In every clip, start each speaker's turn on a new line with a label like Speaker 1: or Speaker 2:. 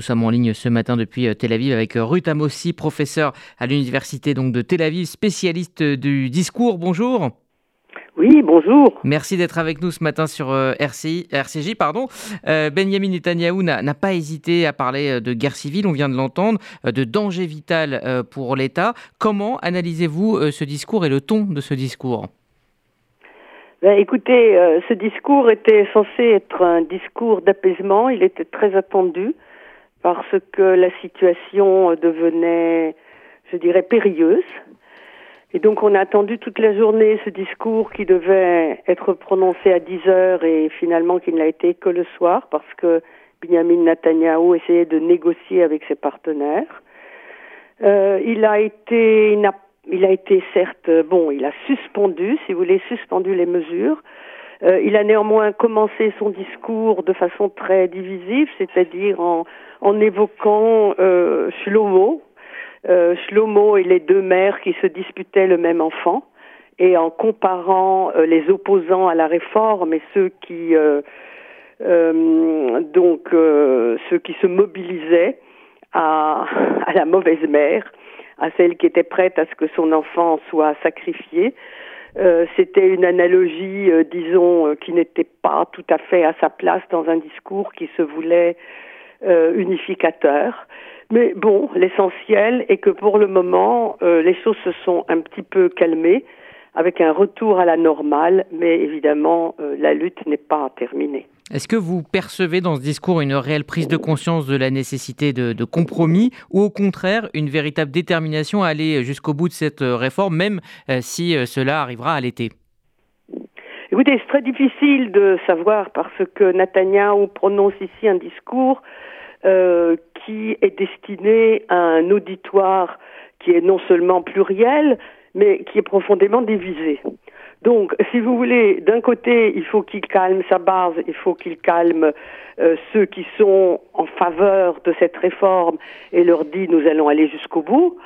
Speaker 1: nous sommes en ligne ce matin depuis Tel Aviv avec Ruth Amossi, professeure à l'université donc de Tel Aviv, spécialiste du discours. Bonjour.
Speaker 2: Oui, bonjour.
Speaker 1: Merci d'être avec nous ce matin sur RCI, RCJ. Pardon. Benjamin Netanyahou n'a pas hésité à parler de guerre civile, on vient de l'entendre, de danger vital pour l'État. Comment analysez-vous ce discours et le ton de ce discours?
Speaker 2: Ben, écoutez, euh, ce discours était censé être un discours d'apaisement. Il était très attendu parce que la situation devenait, je dirais, périlleuse. Et donc on a attendu toute la journée ce discours qui devait être prononcé à 10 heures et finalement qui ne l'a été que le soir parce que Benjamin Netanyahu essayait de négocier avec ses partenaires. Euh, il a été, il n'a il a été certes, euh, bon, il a suspendu, si vous voulez, suspendu les mesures. Euh, il a néanmoins commencé son discours de façon très divisive, c'est-à-dire en, en évoquant euh, Shlomo, euh, Shlomo et les deux mères qui se disputaient le même enfant, et en comparant euh, les opposants à la réforme et ceux qui donc ceux qui se mobilisaient à, à la mauvaise mère à celle qui était prête à ce que son enfant soit sacrifié. Euh, c'était une analogie, euh, disons, euh, qui n'était pas tout à fait à sa place dans un discours qui se voulait unificateur. Mais bon, l'essentiel est que pour le moment, les choses se sont un petit peu calmées avec un retour à la normale, mais évidemment, la lutte n'est pas terminée.
Speaker 1: Est-ce que vous percevez dans ce discours une réelle prise de conscience de la nécessité de, compromis ou au contraire une véritable détermination à aller jusqu'au bout de cette euh, réforme, même euh, si euh, cela arrivera à l'été?
Speaker 2: Écoutez, c'est très difficile de savoir parce que Netanyahu prononce ici un discours qui est destiné à un auditoire qui est non seulement pluriel, mais qui est profondément divisé. Donc, si vous voulez, d'un côté, il faut qu'il calme sa base, il faut qu'il calme euh, ceux qui sont en faveur de cette réforme et leur dit nous allons aller jusqu'au bout.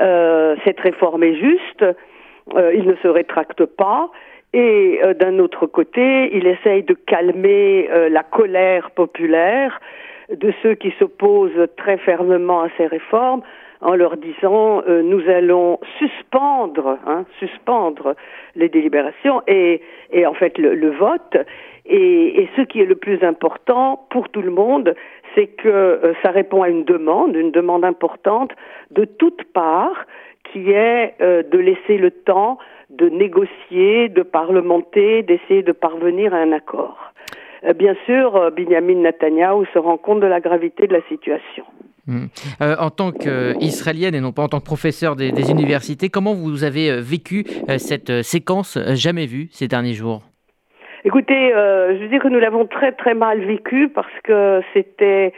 Speaker 2: Euh, cette réforme est juste, euh, il ne se rétracte pas. Et d'un autre côté, il essaye de calmer la colère populaire de ceux qui s'opposent très fermement à ces réformes en leur disant euh, nous allons suspendre, hein, suspendre les délibérations et, en fait le, le vote. Et, ce qui est le plus important pour tout le monde, c'est que euh, ça répond à une demande, une demande importante de toutes parts, qui est euh, de laisser le temps de négocier, de parlementer, d'essayer de parvenir à un accord. bien sûr, Benjamin Netanyahu se rend compte de la gravité de la situation.
Speaker 1: Hmm. Euh, en tant qu'Israélienne et non pas en tant que professeur des, universités, comment vous avez euh, vécu euh, cette séquence jamais vue ces derniers jours?
Speaker 2: Écoutez, je veux dire que nous l'avons très très mal vécu parce que c'était,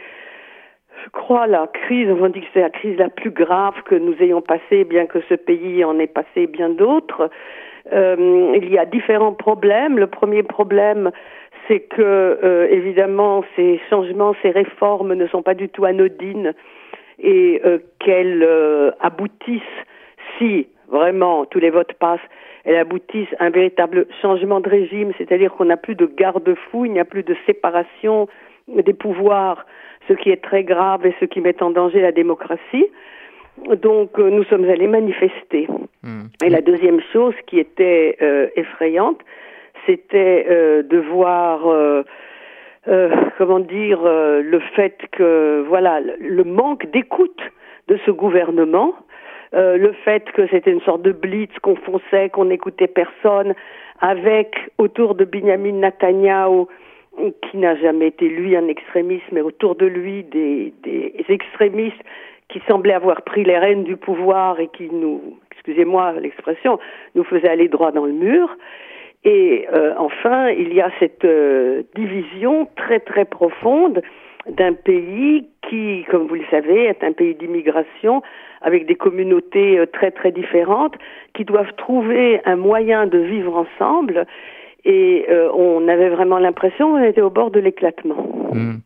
Speaker 2: je crois, la crise, on dit que c'est la crise la plus grave que nous ayons passée, bien que ce pays en ait passé bien d'autres. il y a différents problèmes. Le premier problème, c'est que euh, évidemment ces changements, ces réformes ne sont pas du tout anodines et euh, qu'elles euh, aboutissent, si vraiment tous les votes passent, elles aboutissent à un véritable changement de régime, c'est-à-dire qu'on n'a plus de garde-fou, il n'y a plus de séparation des pouvoirs, ce qui est très grave et ce qui met en danger la démocratie. Donc nous sommes allés manifester. Mmh. Et la deuxième chose qui était effrayante, c'était euh, de voir euh, euh, comment dire le fait que voilà le manque d'écoute de ce gouvernement le fait que c'était une sorte de blitz qu'on fonçait, qu'on n'écoutait personne, avec autour de Benjamin Netanyahu, qui n'a jamais été lui un extrémiste, mais autour de lui des, des extrémistes qui semblaient avoir pris les rênes du pouvoir et qui nous, excusez-moi l'expression, nous faisaient aller droit dans le mur. Et euh, enfin, il y a cette euh, division très très profonde d'un pays qui, comme vous le savez, est un pays d'immigration avec des communautés euh, très très différentes qui doivent trouver un moyen de vivre ensemble et on avait vraiment l'impression qu'on était au bord de l'éclatement.
Speaker 1: Hmm.